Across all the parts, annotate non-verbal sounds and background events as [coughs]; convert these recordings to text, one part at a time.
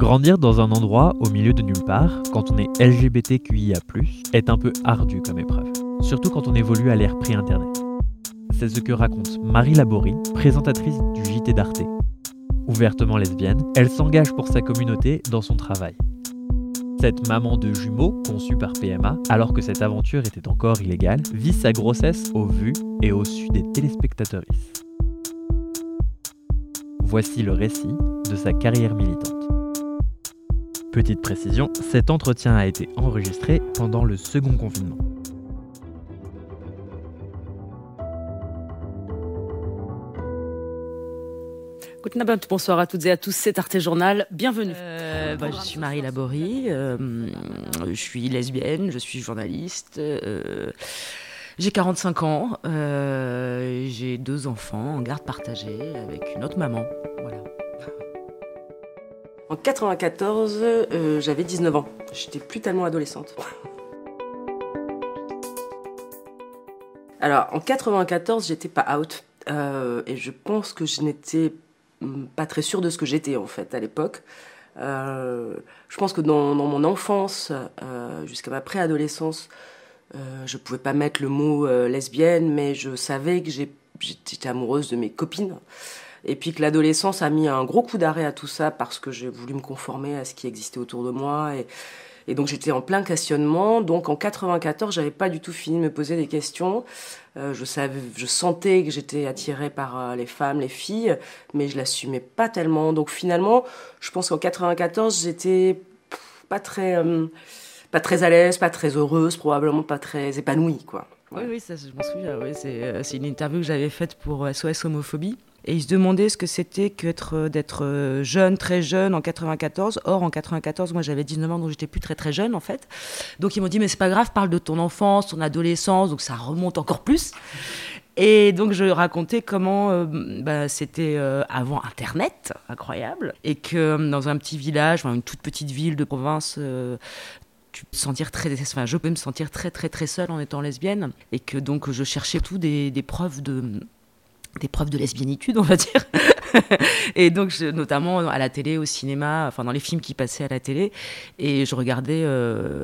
Grandir dans un endroit au milieu de nulle part, quand on est LGBTQIA, est un peu ardu comme épreuve. Surtout quand on évolue à l'ère pré-internet. C'est ce que raconte Marie Laborie, présentatrice du JT d'Arte. Ouvertement lesbienne, elle s'engage pour sa communauté dans son travail. Cette maman de jumeaux, conçue par PMA, alors que cette aventure était encore illégale, vit sa grossesse au vu et au su des téléspectateurs. Voici le récit de sa carrière militante. Petite précision, cet entretien a été enregistré pendant le second confinement. Bonsoir à toutes et à tous, c'est Arte Journal, bienvenue. Euh, bah, je suis Marie Laborie, euh, je suis lesbienne, je suis journaliste, euh, j'ai 45 ans, j'ai deux enfants en garde partagée avec une autre maman. En 94, euh, j'avais 19 ans. J'étais plus tellement adolescente. Alors, en 94, j'étais pas out. Euh, et je pense que je n'étais mm, pas très sûre de ce que j'étais, en fait, à l'époque. Euh, je pense que dans, mon enfance, jusqu'à ma préadolescence, je pouvais pas mettre le mot lesbienne, mais je savais que j'étais amoureuse de mes copines. Et puis que l'adolescence a mis un gros coup d'arrêt à tout ça parce que j'ai voulu me conformer à ce qui existait autour de moi. Et, donc j'étais en plein questionnement. Donc en 94, j'avais pas du tout fini de me poser des questions. Euh, je savais, je sentais que j'étais attirée par euh, les femmes, les filles, mais je l'assumais pas tellement. Donc finalement, je pense qu'en 94, j'étais pas très, euh, pas très à l'aise, pas très heureuse, probablement pas très épanouie, quoi. Oui, oui, ça, je m'en souviens. Oui, c'est une interview que j'avais faite pour SOS Homophobie. Et il se demandait ce que c'était euh, d'être euh, jeune, très jeune en 94. Or, en 94, moi j'avais 19 ans, donc j'étais plus très très jeune en fait. Donc ils m'ont dit, mais c'est pas grave, parle de ton enfance, ton adolescence, donc ça remonte encore plus. Et donc je racontais comment euh, bah, c'était avant Internet, incroyable, et que dans un petit village, une toute petite ville de province, je peux me sentir très très très seule en étant lesbienne, et que donc je cherchais tout des preuves de des preuves de lesbiennitude, on va dire. [laughs] et donc, notamment à la télé, au cinéma, enfin dans les films qui passaient à la télé. Et je regardais, euh,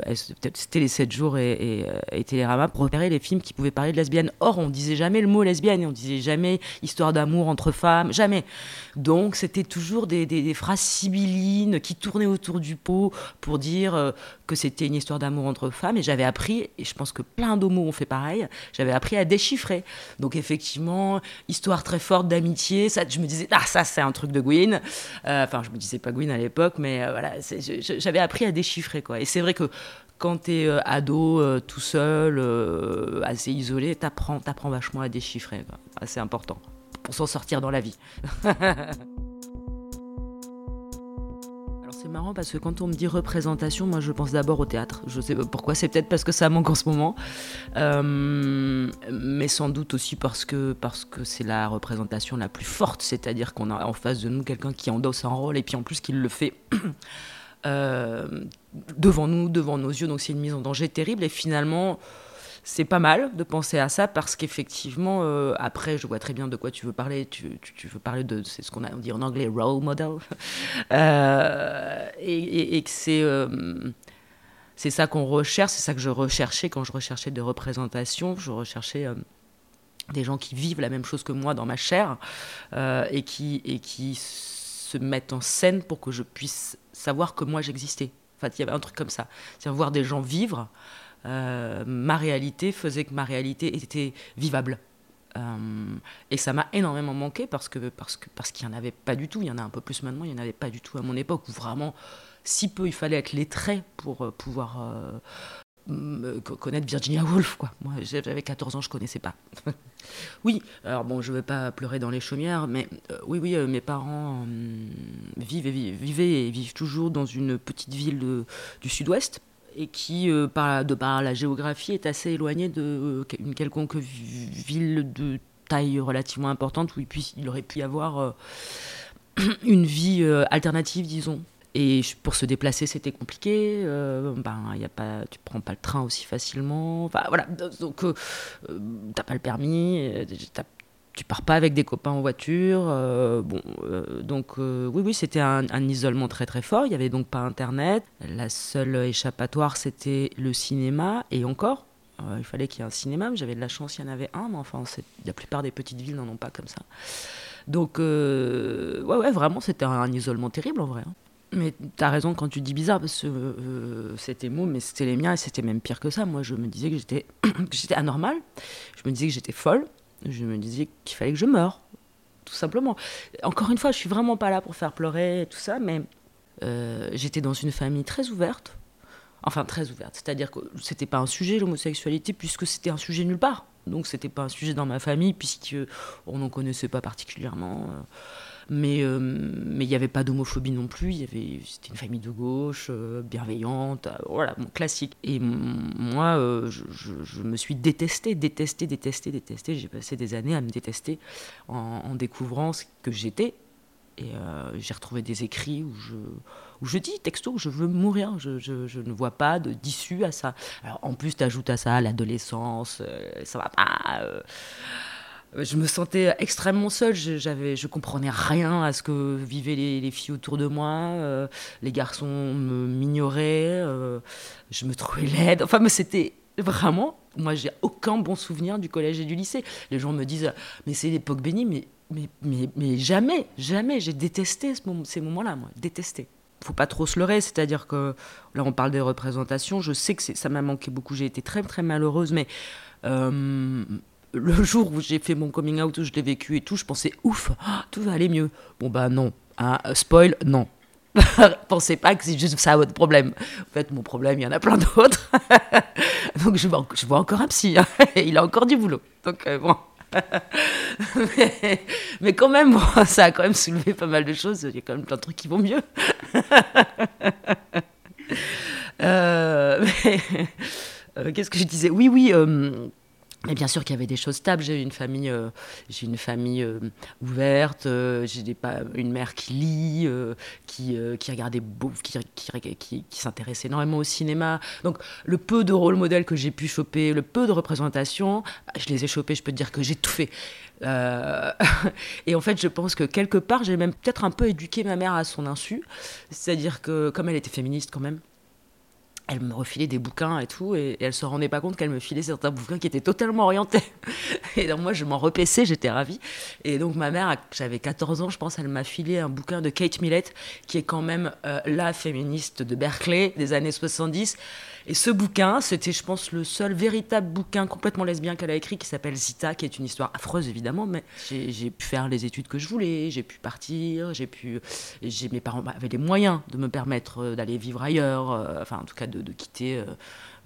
c'était les 7 jours euh, et, Télérama pour repérer les films qui pouvaient parler de lesbienne. Or, on disait jamais le mot lesbienne on disait jamais histoire d'amour entre femmes, jamais. Donc, c'était toujours des, des, phrases sibyllines qui tournaient autour du pot pour dire euh, que c'était une histoire d'amour entre femmes. Et j'avais appris, et je pense que plein d'homos ont fait pareil, j'avais appris à déchiffrer. Donc, effectivement, histoire très forte d'amitié, ça, je me disais, ah, ça, c'est un truc de Gwyn. Euh, enfin, je me disais pas Gwyn à l'époque, mais euh, voilà, j'avais appris à déchiffrer, quoi. Et c'est vrai que quand tu es euh, ado, tout seul, assez isolé, t'apprends, apprends vachement à déchiffrer. C'est important pour s'en sortir dans la vie. [laughs] C'est marrant parce que quand on me dit représentation, moi je pense d'abord au théâtre. Je sais pourquoi, c'est peut-être parce que ça manque en ce moment, euh, mais sans doute aussi parce que parce que c'est la représentation la plus forte, c'est-à-dire qu'on a en face de nous quelqu'un qui endosse un rôle et puis en plus qu'il le fait. Euh, devant nous, devant nos yeux, donc c'est une mise en danger terrible et finalement c'est pas mal de penser à ça parce qu'effectivement, euh, après, je vois très bien de quoi tu veux parler. Tu, veux parler de, c'est ce qu'on dit en anglais, role model. [laughs] Euh, et, que c'est. Euh, c'est ça qu'on recherche, c'est ça que je recherchais quand je recherchais des représentations. Je recherchais des gens qui vivent la même chose que moi dans ma chair et, qui, et qui se mettent en scène pour que je puisse savoir que moi j'existais. Enfin, il y avait un truc comme ça. C'est voir des gens vivre. Euh, ma réalité faisait que ma réalité était vivable. Euh, et ça m'a énormément manqué parce que parce que parce qu'il n'y en avait pas du tout. Il y en a un peu plus maintenant. Il n'y en avait pas du tout à mon époque où vraiment si peu il fallait être lettré pour euh, pouvoir connaître Virginia Woolf. Moi, j'avais 14 ans, je connaissais pas. [laughs] oui, alors bon, je vais pas pleurer dans les chaumières, mais oui, oui, mes parents et vivent, vivaient et vivent toujours dans une petite ville du sud-ouest et qui, euh, de par la géographie, est assez éloigné d'une euh, quelconque ville de taille relativement importante où il, puisse, il aurait pu y avoir euh, [clears throat] une vie alternative, disons. Et pour se déplacer, c'était compliqué. ben, y a pas, tu prends pas le train aussi facilement. Enfin, voilà. Donc, tu t'as pas le permis. Tu pars pas avec des copains en voiture. bon, donc oui, oui, c'était un, isolement très très fort. Il y avait donc pas Internet. La seule échappatoire, c'était le cinéma. Et encore, il fallait qu'il y ait un cinéma. J'avais de la chance, il y en avait un, mais enfin, la plupart des petites villes n'en ont pas comme ça. Donc, ouais, ouais, vraiment, c'était un, isolement terrible en vrai. Hein. Mais tu as raison quand tu dis bizarre, euh, c'était mots, mais c'était les miens et c'était même pire que ça. Moi, je me disais que j'étais [coughs] anormale, je me disais que j'étais folle, je me disais qu'il fallait que je meure, tout simplement. Encore une fois, je suis vraiment pas là pour faire pleurer et tout ça, mais euh, j'étais dans une famille très ouverte, enfin très ouverte, c'est-à-dire que c'était pas un sujet l'homosexualité puisque c'était un sujet nulle part. Donc c'était pas un sujet dans ma famille puisque on n'en connaissait pas particulièrement. Euh, mais euh, mais il n'y avait pas d'homophobie non plus. Y avait c'était une famille de gauche, euh, bienveillante, euh, voilà, classique. Et moi, je, me suis détestée, détestée, détestée, détestée. J'ai passé des années à me détester en, découvrant ce que j'étais. Et j'ai retrouvé des écrits où je, où je dis texto, je veux mourir, je, je, je ne vois pas d'issue à ça. Alors en plus, tu ajoutes à ça l'adolescence, ça va pas je me sentais extrêmement seule. J'avais, je comprenais rien à ce que vivaient les, filles autour de moi. Euh, les garçons m'ignoraient. Euh, je me trouvais laide. Enfin, mais c'était vraiment. Moi, j'ai aucun bon souvenir du collège et du lycée. Les gens me disent, mais c'est l'époque bénie, mais, mais, mais, mais jamais, jamais. J'ai détesté ce ces moments-là, moi. Détesté faut pas trop se leurrer, c'est-à-dire que là on parle des représentations, je sais que ça m'a manqué beaucoup, j'ai été très très malheureuse, mais euh, le jour où j'ai fait mon coming out, où je l'ai vécu et tout, je pensais ouf, tout va aller mieux. Bon bah non, hein, spoil, non. [laughs] Pensez pas que c'est juste ça votre problème. En fait, mon problème, il y en a plein d'autres. [laughs] Donc je vois, encore un psy, hein. [laughs] il a encore du boulot. Donc euh, bon. mais, quand même, ça a quand même soulevé pas mal de choses. Il y a quand même plein de trucs qui vont mieux. Euh, euh, qu'est-ce que je disais? Oui, oui. Mais bien sûr qu'il y avait des choses stables. J'ai une famille, euh, j'ai une famille euh, ouverte. Euh, j'ai pas une mère qui lit, qui qui regardait qui, qui, qui, s'intéressait énormément au cinéma. Donc le peu de rôle modèle que j'ai pu choper, le peu de représentations, je les ai chopés. Je peux te dire que j'ai tout fait. [laughs] et en fait, je pense que quelque part, j'ai même peut-être un peu éduqué ma mère à son insu. C'est-à-dire que comme elle était féministe quand même elle me refilait des bouquins et tout, et, elle se rendait pas compte qu'elle me filait certains bouquins qui étaient totalement orientés. [laughs] Et donc moi, je m'en repaissais, j'étais ravie. Et donc ma mère, j'avais 14 ans, je pense, elle m'a filé un bouquin de Kate Millett, qui est quand même euh, la féministe de Berkeley des années 70. Et ce bouquin, c'était, je pense, le seul véritable bouquin complètement lesbien qu'elle a écrit, qui s'appelle Zita, qui est une histoire affreuse évidemment, mais j'ai pu faire les études que je voulais, j'ai pu partir, j'ai pu, mes parents avaient les moyens de me permettre euh, d'aller vivre ailleurs, euh, enfin en tout cas de, quitter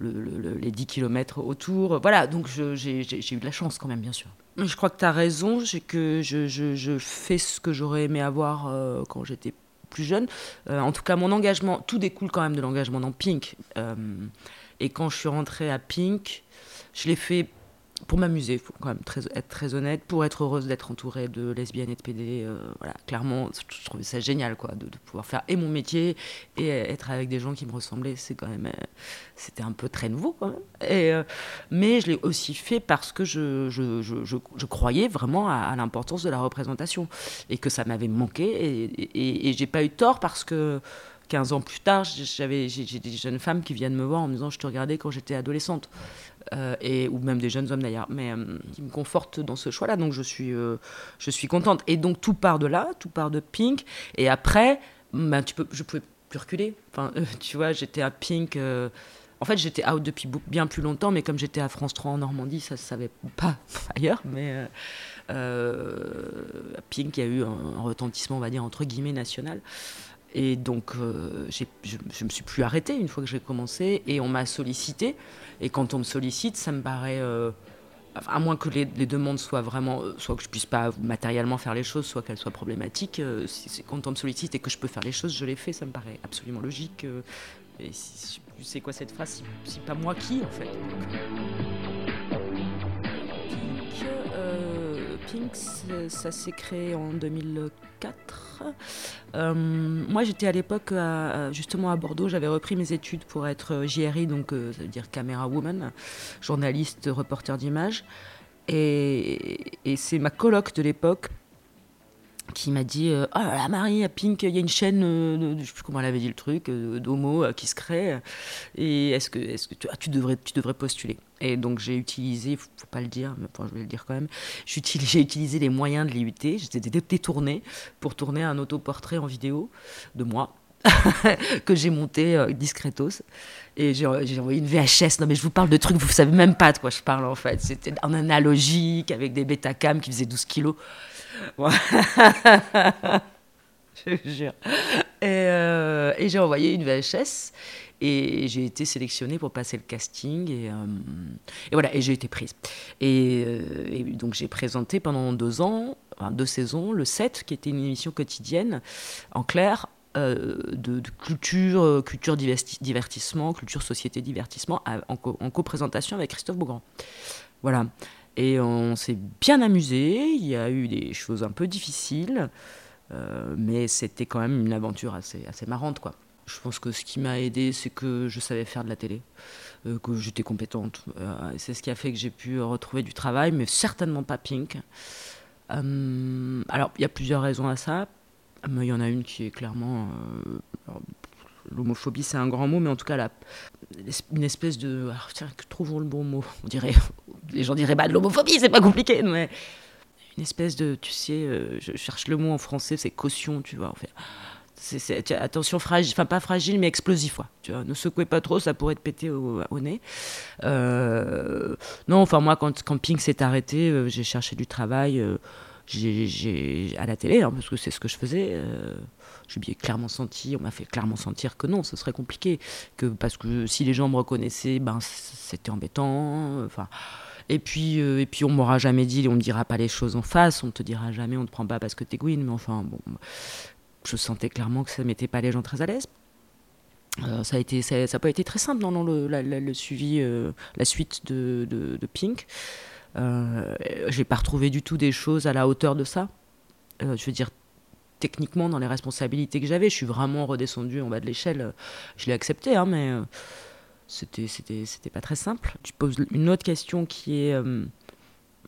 euh, les 10 km autour. Voilà, donc j'ai eu de la chance quand même, bien sûr. Je crois que tu as raison, que je, je, fais ce que j'aurais aimé avoir quand j'étais plus jeune. Euh, en tout cas, mon engagement, tout découle quand même de l'engagement dans Pink. Euh, et quand je suis rentrée à Pink, je l'ai fait pour m'amuser, il faut quand même être très honnête, pour être heureuse d'être entourée de lesbiennes et de PD. Euh, voilà, clairement, je trouvais ça génial, quoi, de, pouvoir faire et mon métier et être avec des gens qui me ressemblaient. C'est quand même, euh, c'était un peu très nouveau, quand même. Euh, mais je l'ai aussi fait parce que je, je, je, je croyais vraiment à, l'importance de la représentation et que ça m'avait manqué. Et, et, et j'ai pas eu tort parce que 15 ans plus tard, j'avais, j'ai des jeunes femmes qui viennent me voir en me disant Je te regardais quand j'étais adolescente. Euh, et, ou même des jeunes hommes d'ailleurs, mais euh, qui me confortent dans ce choix-là. Donc je suis, euh, je suis contente. Et donc tout part de là, tout part de Pink. Et après, ben, tu peux, je pouvais plus reculer. Enfin, [laughs] tu vois, j'étais à Pink. en fait, j'étais out depuis bien plus longtemps, mais comme j'étais à France 3 en Normandie, ça ne se savait pas [laughs] ailleurs. Mais à Pink, il y a eu un retentissement, on va dire, entre guillemets, national. Et donc, euh, je ne me suis plus arrêtée une fois que j'ai commencé et on m'a sollicité. Et quand on me sollicite, ça me paraît. Euh, à moins que les, demandes soient vraiment. Euh, soit que je puisse pas matériellement faire les choses, soit qu'elles soient problématiques. Si, quand on me sollicite et que je peux faire les choses, je les fais. Ça me paraît absolument logique. et si, sais quoi cette phrase si, pas moi qui, en fait Ça s'est créé en 2004. Euh, moi, j'étais à l'époque justement à Bordeaux. J'avais repris mes études pour être JRI, donc euh, ça veut dire caméra woman, journaliste, reporter d'image. Et, et c'est ma coloc de l'époque qui m'a dit euh, Oh là là, Marie, à Pink, il y a une chaîne, euh, je sais plus comment elle avait dit le truc, euh, d'homo qui se crée. Et est-ce que, est que tu, ah, tu, devrais, tu devrais postuler Et donc j'ai utilisé, faut, faut pas le dire, mais je vais le dire quand même, j'ai utilisé les moyens de l'IUT, j'étais détourné pour tourner un autoportrait en vidéo de moi. [laughs] que j'ai monté discretos. Et j'ai envoyé une VHS non mais je vous parle de trucs vous savez même pas de quoi je parle en fait. C'était en analogique avec des Betacam qui faisaient 12 kilos. [laughs] Je jure. Euh, et, j'ai envoyé une VHS et j'ai été sélectionnée pour passer le casting. Et, euh, voilà et j'ai été prise. Et, euh, donc j'ai présenté pendant deux ans deux saisons le 7 qui était une émission quotidienne en clair de, culture culture divertissement culture société divertissement en, en co-présentation avec Christophe Beaugrand voilà et on s'est bien amusé. Il y a eu des choses un peu difficiles, euh, mais c'était quand même une aventure assez, assez marrante. Quoi. Je pense que ce qui m'a aidé, c'est que je savais faire de la télé, euh, que j'étais compétente. Euh, c'est ce qui a fait que j'ai pu retrouver du travail, mais certainement pas Pink. alors, il y a plusieurs raisons à ça. Mais il y en a une qui est clairement l'homophobie c'est un grand mot, mais en tout cas, la, une espèce de. Alors, tiens, trouvons le bon mot. On dirait, [laughs] les gens diraient, bah, de l'homophobie, c'est pas compliqué, mais une espèce de, tu sais, euh, je cherche le mot en français, c'est caution, tu vois. En. C'est, attention, fragile, enfin pas fragile, mais explosif. quoi tu vois. Ne secouez pas trop, ça pourrait te péter au, nez. Euh, non, enfin moi, quand, Pink s'est arrêté, euh, j'ai cherché du travail à la télé, hein, parce que c'est ce que je faisais j'ai clairement senti, on m'a fait clairement sentir que non, ce serait compliqué, que parce que si les gens me reconnaissaient, ben c'était embêtant. Enfin, et puis euh, et puis on m'aura jamais dit, on me dira pas les choses en face, on te dira jamais, on te prend pas parce que t'es Gwyn, mais enfin bon, je sentais clairement que ça mettait pas les gens très à l'aise. Euh, ça a été, ça, pas été très simple dans le, le suivi, euh, la suite de Pink. J'ai pas retrouvé du tout des choses à la hauteur de ça. je veux dire, techniquement dans les responsabilités que j'avais. Je suis vraiment redescendu en bas de l'échelle. Je l'ai accepté, hein, mais euh, c'était, c'était, pas très simple. Tu poses une autre question qui est, euh,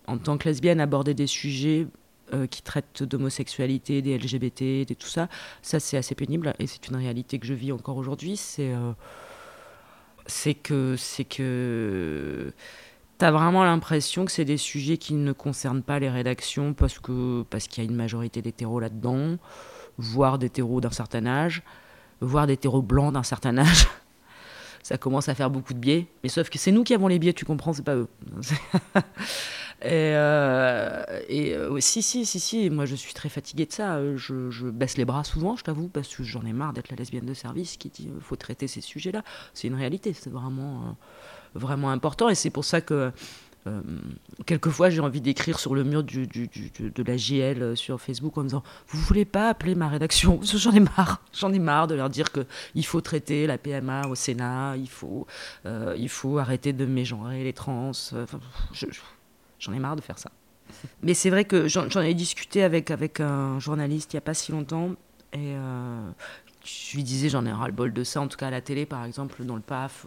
en tant que lesbienne, aborder des sujets euh, qui traitent d'homosexualité, des LGBT, des tout ça. Ça, c'est assez pénible et c'est une réalité que je vis encore aujourd'hui. C'est que, c'est que T'as vraiment l'impression que c'est des sujets qui ne concernent pas les rédactions parce que parce qu'il y a une majorité d'hétéros là-dedans, voire d'hétéros d'un certain âge, voire d'hétéros blancs d'un certain âge. [laughs] Ça commence à faire beaucoup de biais, mais sauf que c'est nous qui avons les biais, tu comprends, c'est pas eux. [laughs] et, euh, et euh, si, si, si, si, moi je suis très fatiguée de ça. Je, baisse les bras souvent, je t'avoue, parce que j'en ai marre d'être la lesbienne de service qui dit qu'il faut traiter ces sujets-là. C'est une réalité, c'est vraiment. Euh, vraiment important. Et c'est pour ça que euh, quelquefois j'ai envie d'écrire sur le mur de la JL euh, sur Facebook en disant vous voulez pas appeler ma rédaction? J'en ai marre. [laughs] J'en ai marre de leur dire que il faut traiter la PMA au Sénat il faut euh, il faut arrêter de mégenrer les trans j'en ai marre de faire ça. Mais c'est vrai que j'en ai discuté avec avec un journaliste il y a pas si longtemps et je lui disais j'en ai ras le bol de ça en tout cas à la télé par exemple dans le PAF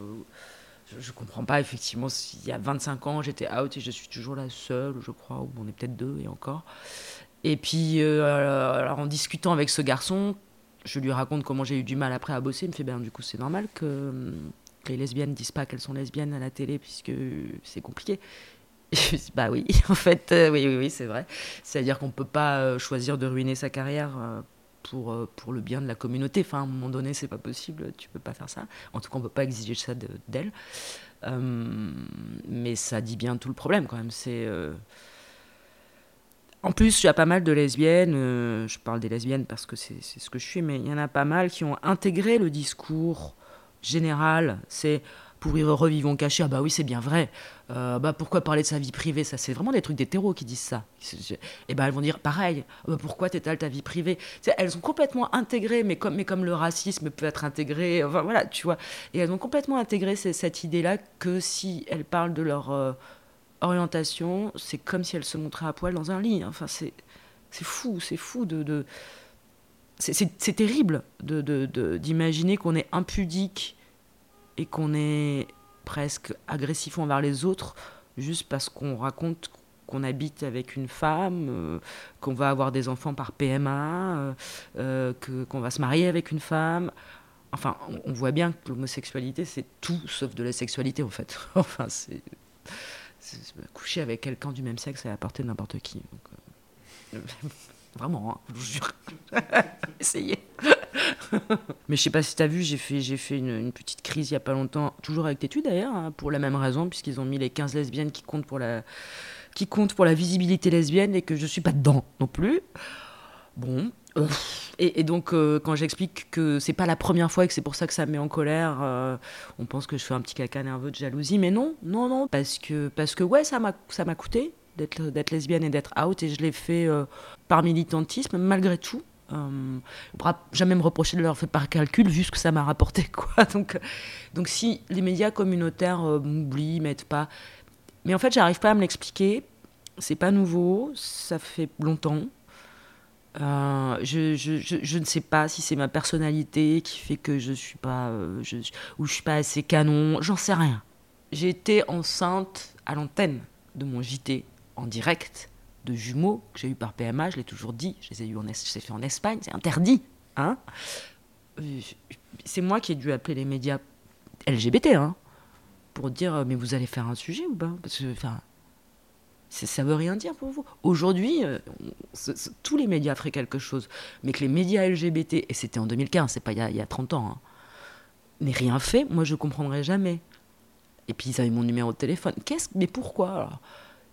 je, ne comprends pas, effectivement, il y a 25 ans, j'étais out et je suis toujours la seule, je crois, ou on est peut-être deux et encore. Et puis, euh, alors, en discutant avec ce garçon, je lui raconte comment j'ai eu du mal après à bosser. Il me fait, ben, du coup, c'est normal que, les lesbiennes disent pas qu'elles sont lesbiennes à la télé, puisque c'est compliqué. [laughs] Dis, bah oui, [laughs] en fait, euh, oui, oui, oui, c'est vrai. C'est-à-dire qu'on ne peut pas euh, choisir de ruiner sa carrière pour, euh, pour le bien de la communauté. Enfin, à un moment donné, c'est pas possible, tu peux pas faire ça. En tout cas, on peut pas exiger ça d'elle. Euh, mais ça dit bien tout le problème quand même. C'est. Euh, en plus, il y a pas mal de lesbiennes, je parle des lesbiennes parce que c'est ce que je suis, mais il y en a pas mal qui ont intégré le discours général. C'est y revivons cachés. Ah bah oui, c'est bien vrai. Euh, bah pourquoi parler de sa vie privée? Ça, c'est vraiment des trucs d'hétéros qui disent ça. Et ben elles vont dire pareil. Ah bah pourquoi t'étales ta vie privée? Elles sont complètement intégrées, mais comme, mais comme le racisme peut être intégré. Enfin voilà, tu vois. Et elles ont complètement intégré cette idée-là que si elles parlent de leur euh, orientation, c'est comme si elles se montraient à poil dans un lit. Enfin c'est fou, c'est fou de, de c'est terrible d'imaginer de, qu'on est impudique et qu'on est presque agressif envers les autres juste parce qu'on raconte qu'on habite avec une femme, qu'on va avoir des enfants par PMA, que, qu'on va se marier avec une femme. Enfin, on, voit bien que l'homosexualité, c'est tout sauf de la sexualité, en fait. [laughs] enfin, c'est, coucher avec quelqu'un du même sexe à portée de n'importe qui. Vraiment, hein, je vous jure. [laughs] Essayez. [laughs] Mais je sais pas si tu as vu, j'ai fait, j'ai fait une, petite crise il y a pas longtemps, toujours avec Tétu d'ailleurs, hein, pour la même raison, puisqu'ils ont mis les 15 lesbiennes qui comptent pour la, qui comptent pour la visibilité lesbienne et que je suis pas dedans non plus. Bon. Euh, et, donc, euh, quand j'explique que c'est pas la première fois et que c'est pour ça que ça me met en colère, euh, on pense que je fais un petit caca nerveux de jalousie. Mais non, non, non, parce que, parce que ouais, ça m'a, ça m'a coûté d'être lesbienne et d'être out, et je l'ai fait euh, par militantisme, malgré tout. Euh, on ne pourra jamais me reprocher de l'avoir fait par calcul, ce que ça m'a rapporté. [laughs] Quoi. Donc, donc si les médias communautaires euh, m'oublient, m'aident pas... Mais en fait, j'arrive pas à me l'expliquer. C'est pas nouveau, ça fait longtemps. je, je, je, ne sais pas si c'est ma personnalité qui fait que je suis pas je, ou je suis pas assez canon, j'en sais rien. J'ai été enceinte à l'antenne de mon JT en direct de jumeaux que j'ai eu par PMA, je l'ai toujours dit, je les ai eu en, fait en Espagne, c'est interdit. Hein euh, c'est moi qui ai dû appeler les médias LGBT hein, pour dire euh, mais vous allez faire un sujet ou pas? Parce que enfin, ça veut rien dire pour vous. Aujourd'hui, euh, tous les médias feraient quelque chose, mais que les médias LGBT, et c'était en 2015, c'est pas il y, a, 30 ans, hein, n'aient rien fait, moi je comprendrai jamais. Et puis ils avaient mon numéro de téléphone. Qu'est-ce Mais pourquoi alors?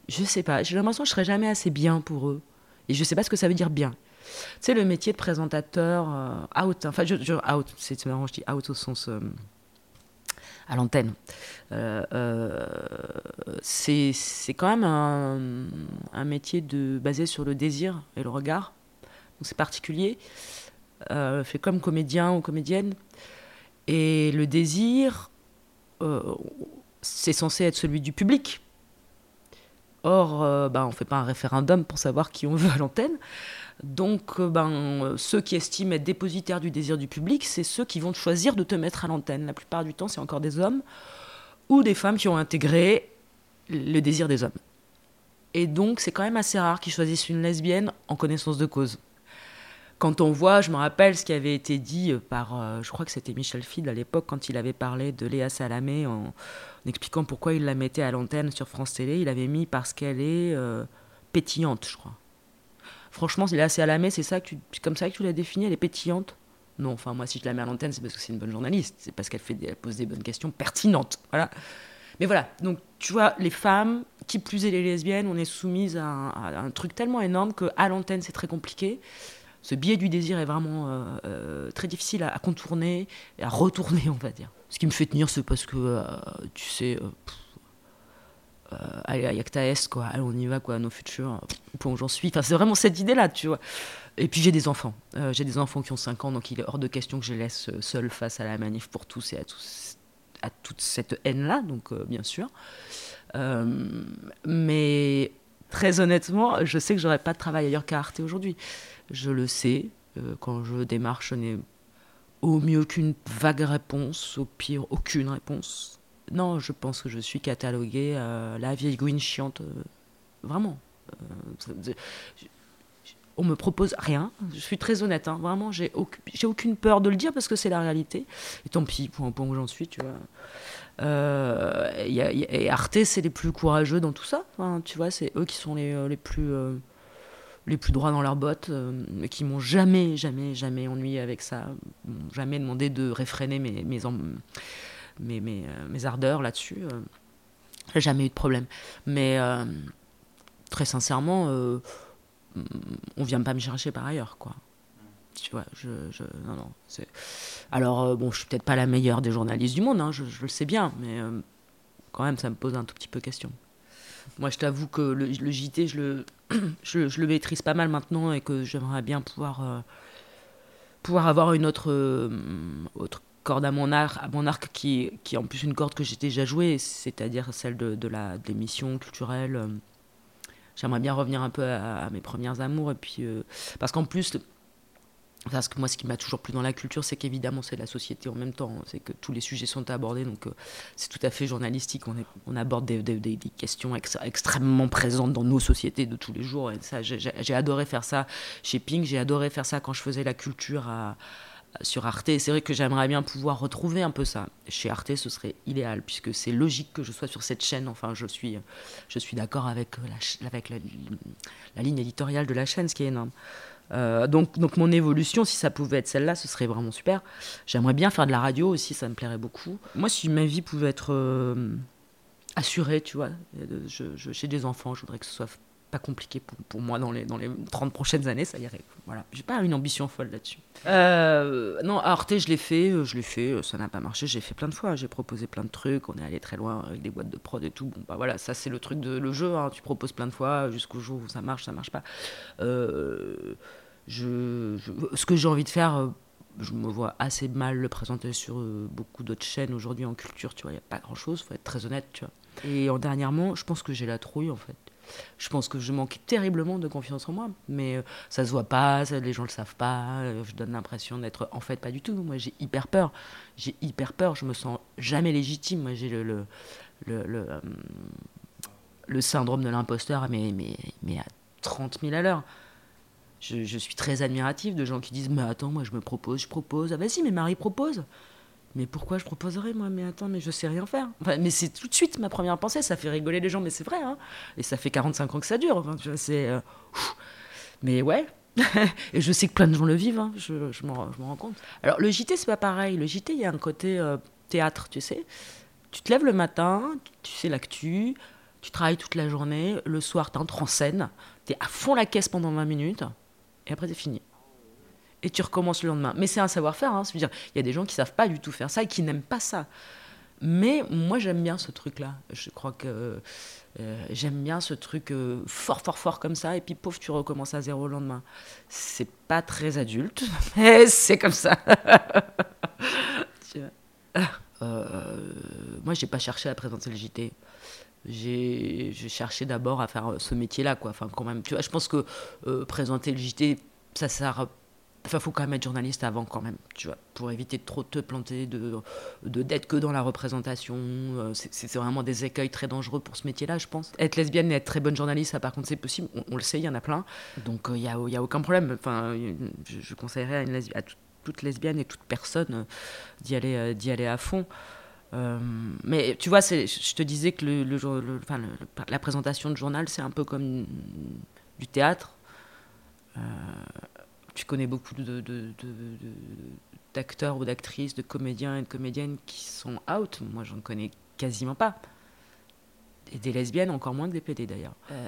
Je sais pas, j'ai l'impression que je serai jamais assez bien pour eux. Et je sais pas ce que ça veut dire bien. Tu sais, le métier de présentateur euh, out, enfin, je, je out, c'est marrant, je dis out au sens euh, à l'antenne. Euh, c'est quand même un, un, métier de, basé sur le désir et le regard. Donc c'est particulier. fait comme comédien ou comédienne. Et le désir, c'est censé être celui du public. Or, euh, ben, on ne fait pas un référendum pour savoir qui on [laughs] veut à l'antenne. Donc, euh, ben, ceux qui estiment être dépositaires du désir du public, c'est ceux qui vont choisir de te mettre à l'antenne. La plupart du temps, c'est encore des hommes ou des femmes qui ont intégré le désir des hommes. Et donc, c'est quand même assez rare qu'ils choisissent une lesbienne en connaissance de cause quand on voit, je me rappelle ce qui avait été dit euh, par, euh, je crois que c'était Michel Field à l'époque, quand il avait parlé de Léa Salamé en, expliquant pourquoi il la mettait à l'antenne sur France Télé, il avait mis parce qu'elle est euh, pétillante, je crois. Franchement, Léa Salamé, c'est ça que comme ça que tu l'as définie, elle est pétillante? Non, enfin moi, si je la mets à l'antenne, c'est parce que c'est une bonne journaliste, c'est parce qu'elle pose des bonnes questions pertinentes, voilà. Mais voilà, donc tu vois, les femmes, qui plus est les lesbiennes, on est soumises à un, à un truc tellement énorme qu'à l'antenne, c'est très compliqué ce biais du désir est vraiment euh, euh, très difficile à, contourner et à retourner, on va dire. Ce qui me fait tenir, c'est parce que, euh, tu sais, allez, il y a que quoi. Allez, on y va, quoi, nos futurs, où j'en suis. Enfin, c'est vraiment cette idée-là, tu vois. Et puis j'ai des enfants. j'ai des enfants qui ont 5 ans, donc il est hors de question que je les laisse seuls face à la manif pour tous et à, à toute cette haine-là, donc bien sûr. mais très honnêtement, je sais que j'aurais pas de travail ailleurs qu'à Arte aujourd'hui. Je le sais. Euh, quand je démarche, je n'ai au mieux qu'une vague réponse, au pire aucune réponse. Non, je pense que je suis cataloguée euh, la vieille gouine chiante. Euh, vraiment. on me propose rien. Je suis très honnête, hein, vraiment. J'ai aucune peur de le dire parce que c'est la réalité. Et tant pis, pour un point où j'en suis, tu vois. Euh, et Arte, c'est les plus courageux dans tout ça. tu vois, c'est eux qui sont les, euh, plus euh, les plus droits dans leurs bottes, qui m'ont jamais, jamais, jamais ennuyé avec ça, jamais demandé de réfréner mes, mes, mes, mes, ardeurs là-dessus. Jamais eu de problème. Mais très sincèrement, on vient pas me chercher par ailleurs, quoi. Tu vois, je, je non, non, c'est alors, euh, bon, je suis peut-être pas la meilleure des journalistes du monde, hein, je, le sais bien, mais euh, quand même, ça me pose un tout petit peu question. Moi, je t'avoue que le, JT, je le, [clears throat] je, le maîtrise pas mal maintenant et que j'aimerais bien pouvoir, euh, pouvoir avoir une autre, autre corde à mon arc, à mon arc qui, qui est en plus une corde que j'ai déjà jouée, c'est-à-dire celle de, la d'émission culturelle. J'aimerais bien revenir un peu à, mes premières amours et puis parce qu'en plus Parce que moi, ce qui m'a toujours plu dans la culture, c'est qu'évidemment, c'est la société en même temps. C'est que tous les sujets sont abordés, donc euh, c'est tout à fait journalistique. On, aborde des, questions extrêmement présentes dans nos sociétés de tous les jours. Ça, j'ai adoré faire ça chez Pink. J'ai adoré faire ça quand je faisais la culture sur Arte. C'est vrai que j'aimerais bien pouvoir retrouver un peu ça. Chez Arte, ce serait idéal, puisque c'est logique que je sois sur cette chaîne. Enfin, je suis, je suis d'accord avec, la ligne éditoriale de la chaîne, ce qui est énorme. Euh, donc, donc mon évolution, si ça pouvait être celle-là, ce serait vraiment super. J'aimerais bien faire de la radio aussi, ça me plairait beaucoup. Moi, si ma vie pouvait être euh, assurée, tu vois, je, j'ai des enfants, je voudrais que ce soit pas compliqué pour, moi dans les, dans les 30 prochaines années, ça irait. Voilà, j'ai pas une ambition folle là-dessus. Euh, non, Arte, je l'ai fait, je l'ai fait, ça n'a pas marché, j'ai fait plein de fois, j'ai proposé plein de trucs, on est allé très loin avec des boîtes de prod et tout. Bon, bah voilà, ça c'est le truc de le jeu, hein. tu proposes plein de fois jusqu'au jour où ça marche, ça marche pas. Euh, je, ce que j'ai envie de faire, euh, je me vois assez mal le présenter sur euh, beaucoup d'autres chaînes aujourd'hui en culture, tu vois, il n'y a pas grand-chose, faut être très honnête, tu vois. Et en dernièrement, je pense que j'ai la trouille, en fait. Je pense que je manque terriblement de confiance en moi, mais euh, ça se voit pas, les gens le savent pas, je donne l'impression d'être en fait pas du tout. Moi j'ai hyper peur, j'ai hyper peur, je me sens jamais légitime. Moi j'ai le, le, le, le, syndrome de l'imposteur, mais, mais, mais à 30 000 à l'heure je, suis très admiratif de gens qui disent Mais attends, moi je me propose, je propose. Ah, vas-y, mais Marie propose. Mais pourquoi je proposerais, moi? Mais attends, mais je sais rien faire. Mais c'est tout de suite ma première pensée. Ça fait rigoler les gens, mais c'est vrai. Hein et ça fait 45 ans que ça dure. Enfin, c'est. Euh, mais ouais. [laughs] et je sais que plein de gens le vivent. Hein. Je, je m'en rends compte. Alors, le JT, c'est pas pareil. Le JT, il y a un côté euh, théâtre, tu sais. Tu te lèves le matin, tu sais l'actu, tu travailles toute la journée. Le soir, tu entres en scène. Tu es à fond la caisse pendant 20 minutes et après c'est fini. Et tu recommences le lendemain. Mais c'est un savoir-faire. Hein. dire il y a des gens qui savent pas du tout faire ça et qui n'aiment pas ça. Mais moi j'aime bien ce truc-là. Je crois que euh, j'aime bien ce truc euh, fort, fort, fort comme ça. Et puis pauvre, tu recommences à zéro le lendemain. C'est pas très adulte, [laughs] mais c'est comme ça. [laughs] euh, moi j'ai pas cherché à présenter le JT j'ai cherché d'abord à faire ce métier-là, quoi. Enfin, quand même, tu vois, je pense que euh, présenter le JT, ça sert. Enfin, faut quand même être journaliste avant, quand même, tu vois, pour éviter de trop te planter, de d'être que dans la représentation. Euh, c'est vraiment des écueils très dangereux pour ce métier-là, je pense. Être lesbienne et être très bonne journaliste, ça, par contre, c'est possible. On, le sait, il y en a plein. Donc, il euh, n'y a, a, aucun problème. Enfin, je, conseillerais à, toute, lesbienne et toute personne d'y aller, d'y aller à fond. Euh, mais tu vois, je te disais que la présentation de journal, c'est un peu comme du théâtre. Euh, tu connais beaucoup d'acteurs ou d'actrices, de comédiens et de comédiennes qui sont out. Moi, j'en connais quasiment pas. Et des lesbiennes, encore moins que des PD d'ailleurs. Euh,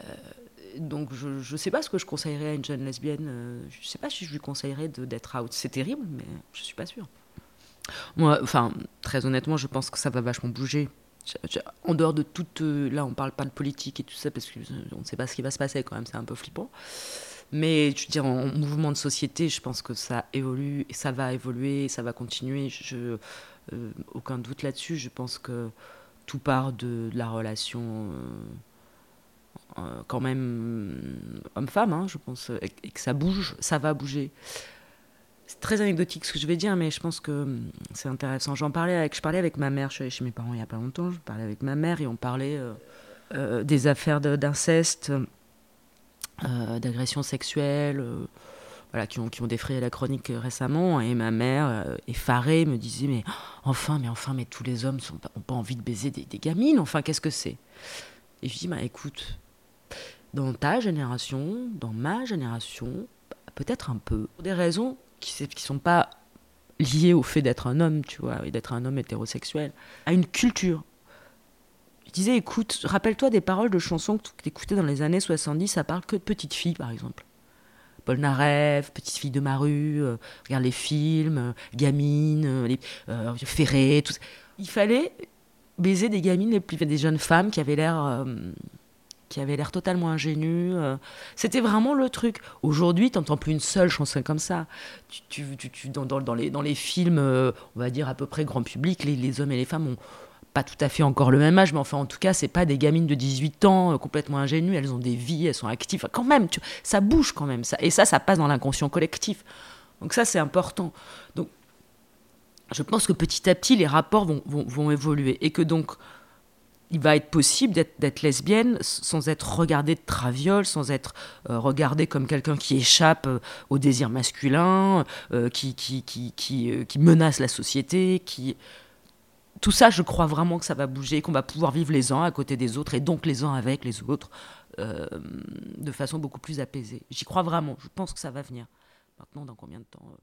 donc, je ne sais pas ce que je conseillerais à une jeune lesbienne. je ne sais pas si je lui conseillerais d'être out. C'est terrible, mais je ne suis pas sûre. Moi, enfin, très honnêtement, je pense que ça va vachement bouger. En dehors de toute. Euh, là, on parle pas de politique et tout ça, parce qu'on ne sait pas ce qui va se passer quand même, c'est un peu flippant. Mais je veux en mouvement de société, je pense que ça évolue et ça va évoluer, et ça va continuer. Je, euh, aucun doute là-dessus. Je pense que tout part de, la relation. Euh, quand même homme-femme, hein, je pense, et que ça bouge, ça va bouger c'est très anecdotique ce que je vais dire, mais je pense que c'est intéressant. J'en parlais je parlais avec ma mère, je suis allée chez mes parents il n'y a pas longtemps, je parlais avec ma mère et on parlait euh, euh, des affaires d'inceste, euh, d'agression sexuelle, voilà, qui ont, qui ont défrayé la chronique récemment. Et ma mère, effarée, me disait Mais enfin, mais enfin, mais tous les hommes n'ont pas, envie de baiser des, des gamines, enfin, qu'est-ce que c'est? Et je dis Bah écoute, dans ta génération, dans ma génération, peut-être un peu, pour des raisons qui ne sont pas liées au fait d'être un homme, tu vois, et d'être un homme hétérosexuel, à une culture. Disais, écoute, rappelle-toi des paroles de chansons que tu écoutais dans les années 70, ça parle que de petites filles, par exemple. Paul Narev, Petite fille de ma rue, euh, regarde les films, euh, Gamine, euh, les, Ferré, tout ça. Il fallait baiser des gamines, des jeunes femmes qui avaient l'air qui avait l'air totalement ingénu. C'était vraiment le truc. Aujourd'hui, tu n'entends plus une seule chanson comme ça. Tu, tu, tu, dans, dans, les, dans les films, on va dire à peu près grand public, les, hommes et les femmes ont pas tout à fait encore le même âge, mais enfin en tout cas, c'est pas des gamines de 18 ans euh, complètement ingénues, elles ont des vies, elles sont actives. quand même, ça bouge quand même. Ça, et ça, ça passe dans l'inconscient collectif. Donc ça, c'est important. Donc, je pense que petit à petit, les rapports vont, vont, évoluer et que donc, il va être possible d'être lesbienne sans être regardée de traviole, sans être euh, regardée comme quelqu'un qui échappe euh, au désir masculin, qui, qui, qui, qui menace la société, qui tout ça, je crois vraiment que ça va bouger, qu'on va pouvoir vivre les uns à côté des autres et donc les uns avec les autres euh, de façon beaucoup plus apaisée. J'y crois vraiment. Je pense que ça va venir. Maintenant, dans combien de temps euh,